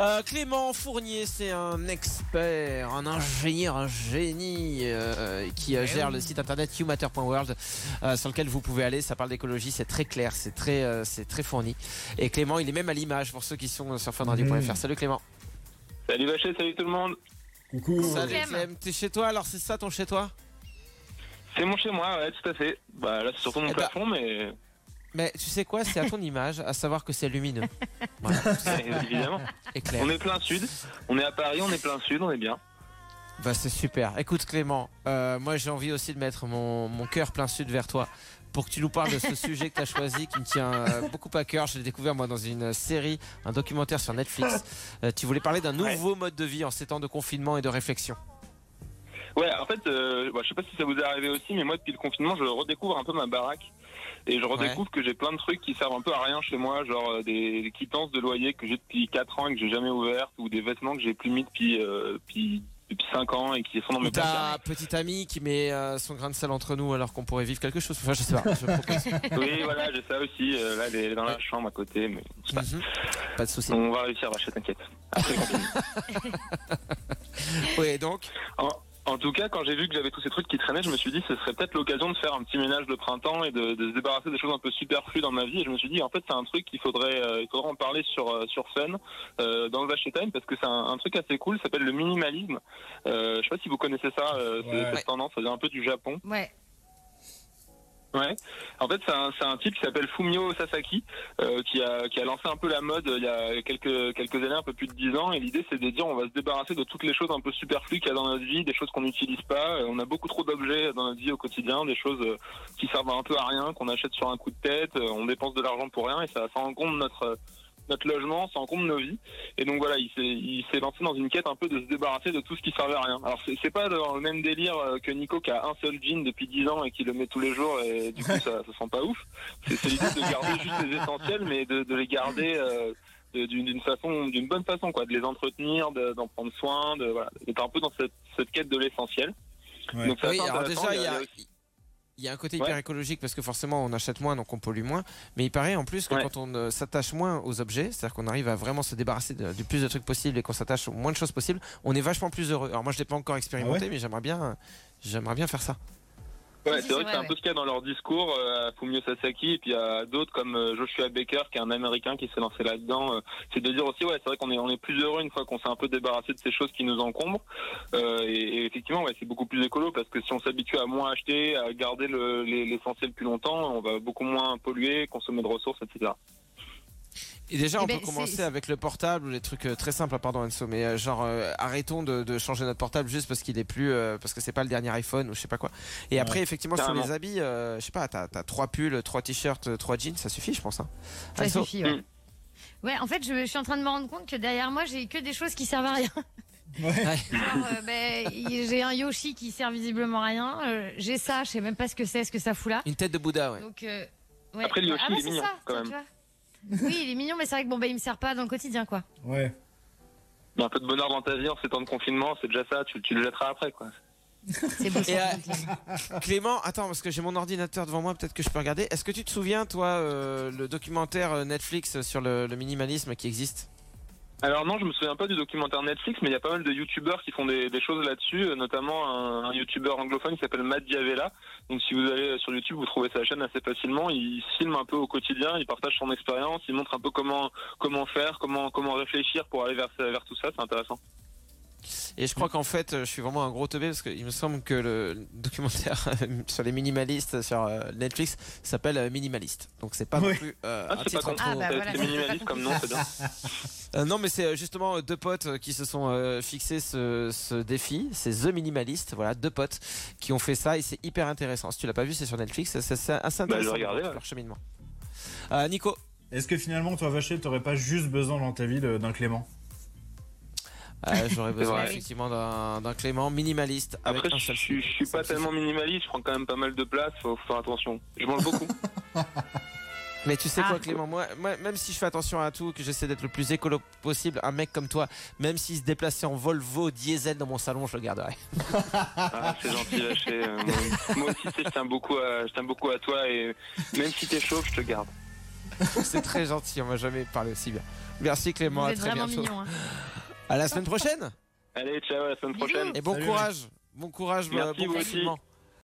Euh, Clément Fournier, c'est un expert, un ingénieur, un génie euh, qui euh, gère le site internet youmatter.world euh, sur lequel vous pouvez aller. Ça parle d'écologie, c'est très clair, c'est très, euh, c'est très fourni. Et Clément, il est même à l'image pour ceux qui sont sur funradio.fr. Salut Clément. Salut Vacher, salut tout le monde. Coucou. Salut Clem. T'es chez toi alors c'est ça ton chez toi C'est mon chez moi, ouais, tout à fait. Bah là, c'est surtout mon Eh plafond, mais Mais tu sais quoi, c'est à ton image, à savoir que c'est lumineux. Voilà, évidemment. et clair. On est plein sud. On est à Paris, on est plein sud, on est bien. Bah c'est super. Écoute Clément, euh, moi j'ai envie aussi de mettre mon, mon cœur plein sud vers toi pour que tu nous parles de ce sujet que tu as choisi qui me tient euh, beaucoup à cœur. Je l'ai découvert moi dans une série, un documentaire sur Netflix. Euh, tu voulais parler d'un nouveau mode de vie en ces temps de confinement et de réflexion. Ouais, en fait, euh, bah, je sais pas si ça vous est arrivé aussi, mais moi, depuis le confinement, je redécouvre un peu ma baraque. Et je redécouvre que j'ai plein de trucs qui servent un peu à rien chez moi, genre euh, des, des quittances de loyer que j'ai depuis 4 ans et que j'ai jamais ouvertes, ou des vêtements que j'ai plus mis depuis, euh, depuis, depuis 5 ans et qui sont dans mes ta petite amie qui met euh, son grain de sel entre nous alors qu'on pourrait vivre quelque chose. Enfin je sais pas. je propose. Oui, voilà, j'ai ça aussi. Euh, là, elle est dans la chambre à côté, mais c'est pas- Mhm. Pas de souci. on va réussir, Rachel, t'inquiète. Après le confinement. Oui donc. En tout cas, quand j'ai vu que j'avais tous ces trucs qui traînaient, je me suis dit ce serait peut-être l'occasion de faire un petit ménage de printemps et de, de se débarrasser des choses un peu superflues dans ma vie. Et je me suis dit, en fait, c'est un truc qu'il faudrait, euh, il faudrait en parler sur euh, sur Fun euh, dans le Vacher Time parce que c'est un, un truc assez cool. Ça s'appelle le minimalisme. Euh, je sais pas si vous connaissez ça, euh, Ouais. cette tendance. Ça vient un peu du Japon. Ouais. Ouais. En fait, c'est un, un type qui s'appelle Fumio Sasaki, euh, qui a qui a lancé un peu la mode il y a quelques quelques années, un peu plus de dix ans. Et l'idée, c'est de dire, on va se débarrasser de toutes les choses un peu superflues qu'il y a dans notre vie, des choses qu'on n'utilise pas. Euh, on a beaucoup trop d'objets dans notre vie au quotidien, des choses euh, qui servent un peu à rien, qu'on achète sur un coup de tête. Euh, on dépense de l'argent pour rien, et ça, ça encombre notre notre logement, ça encombre nos vies. Et donc voilà, il s'est lancé dans une quête un peu de se débarrasser de tout ce qui servait à rien. Alors c'est pas dans le même délire euh, que Nico qui a un seul jean depuis 10 ans et qui le met tous les jours et du coup ça, ça sent pas ouf. C'est l'idée de garder juste les essentiels mais de, de les garder euh, d'une façon d'une bonne façon quoi, de les entretenir, de- d'en prendre soin, de voilà, d'être un peu dans cette, cette quête de l'essentiel. Ouais. Donc c'est Oui, alors déjà, il y a, aussi- il y a un côté Ouais. hyper écologique parce que forcément on achète moins donc on pollue moins. Mais il paraît en plus que Ouais. quand on euh, s'attache moins aux objets, c'est-à-dire qu'on arrive à vraiment se débarrasser de- du plus de trucs possible et qu'on s'attache au moins de choses possibles, on est vachement plus heureux. Alors moi je l'ai pas encore expérimenté, Ah ouais mais j'aimerais bien, j'aimerais bien faire ça. Ouais, c'est vrai que c'est un peu ce qu'il y a dans leur discours euh, à Fumio Sasaki et puis à d'autres comme euh, Joshua Baker qui est un américain qui s'est lancé là-dedans. euh, c'est de dire aussi ouais c'est vrai qu'on est on est plus heureux une fois qu'on s'est un peu débarrassé de ces choses qui nous encombrent Euh, et, et effectivement ouais c'est beaucoup plus écolo parce que si on s'habitue à moins acheter, à garder le- les- l'essentiel plus longtemps, on va beaucoup moins polluer, consommer de ressources, etc. Et déjà, Eh on ben, peut commencer avec le portable ou les trucs euh, très simples, pardon Enzo, mais euh, genre euh, arrêtons de, de changer notre portable juste parce qu'il est plus, euh, parce que c'est pas le dernier iPhone ou je sais pas quoi. Et après, effectivement, sur les habits, euh, je sais pas, t'as as trois pulls, trois t-shirts, trois jeans, ça suffit, je pense. Hein. Ça suffit, ouais. Mm. Ouais, en fait, je, je suis en train de me rendre compte que derrière moi, j'ai que des choses qui servent à rien. Ouais. Genre, euh, ben, j'ai un Yoshi qui sert visiblement à rien. euh, j'ai ça, je sais même pas ce que c'est, ce que ça fout là. Une tête de Bouddha, ouais. Donc, euh, ouais. Après, le Yoshi, Ah bah, il est mignon, ça, quand même. Oui, il est mignon, mais c'est vrai que bon, bah, il me sert pas dans le quotidien, quoi. Ouais. Mais un peu de bonheur dans ta vie en ces temps de confinement, c'est déjà ça. Tu, tu le jetteras après quoi. C'est beau. Et, euh, Clément. Attends, parce que j'ai mon ordinateur devant moi, peut-être que je peux regarder. Est-ce que tu te souviens, toi, euh, le documentaire euh, Netflix sur le, le minimalisme qui existe? Alors non, je me souviens pas du documentaire Netflix, mais il y a pas mal de youtubeurs qui font des, choses là-dessus, euh, notamment un, un youtubeur anglophone qui s'appelle Matt Diavela. Donc si vous allez sur YouTube, vous trouvez sa chaîne assez facilement. Il filme un peu au quotidien, il partage son expérience, il montre un peu comment comment faire, comment comment réfléchir pour aller vers tout ça. C'est intéressant. Et je crois qu'en fait, euh, je suis vraiment un gros teubé parce qu'il me semble que le documentaire sur les minimalistes sur euh, Netflix s'appelle euh, Minimaliste. Donc c'est pas non plus euh, Ah, un pas titre con. trop- Ah, bah, voilà. c'est minimaliste comme nom, c'est bien. Euh, non, mais c'est euh, justement euh, deux potes euh, qui se sont euh, fixés ce, ce défi. C'est The Minimalist, voilà, deux potes qui ont fait ça et c'est hyper intéressant. Si tu l'as pas vu, c'est sur Netflix. C'est assez Bah, je vais intéressant. regarder, de voir ouais. leur cheminement. Euh, Nico, Est-ce que finalement, toi, Vacher, t'aurais pas juste besoin dans ta vie d'un Clément? Euh, j'aurais besoin effectivement d'un d'un Clément minimaliste avec Après, un je, seul je, suis pas tellement minimaliste, je prends quand même pas mal de place, faut, faut faire attention. Je mange beaucoup. Mais tu sais Ah. quoi, Clément, moi, moi, même si je fais attention à tout, que j'essaie d'être le plus écolo possible, un mec comme toi, même s'il se déplaçait en Volvo diesel dans mon salon, je le garderais. Ah, c'est gentil, lâché. Euh, moi, moi aussi, je tiens beaucoup à, je tiens beaucoup à toi et même si t'es chaud, je te garde. C'est très gentil, on m'a jamais parlé aussi bien. Merci Clément, Vous à êtes très vraiment bientôt. mignon. hein. À la semaine prochaine Allez, ciao, à la semaine prochaine. et bon Salut. courage. Bon courage, Merci, bon vous aussi.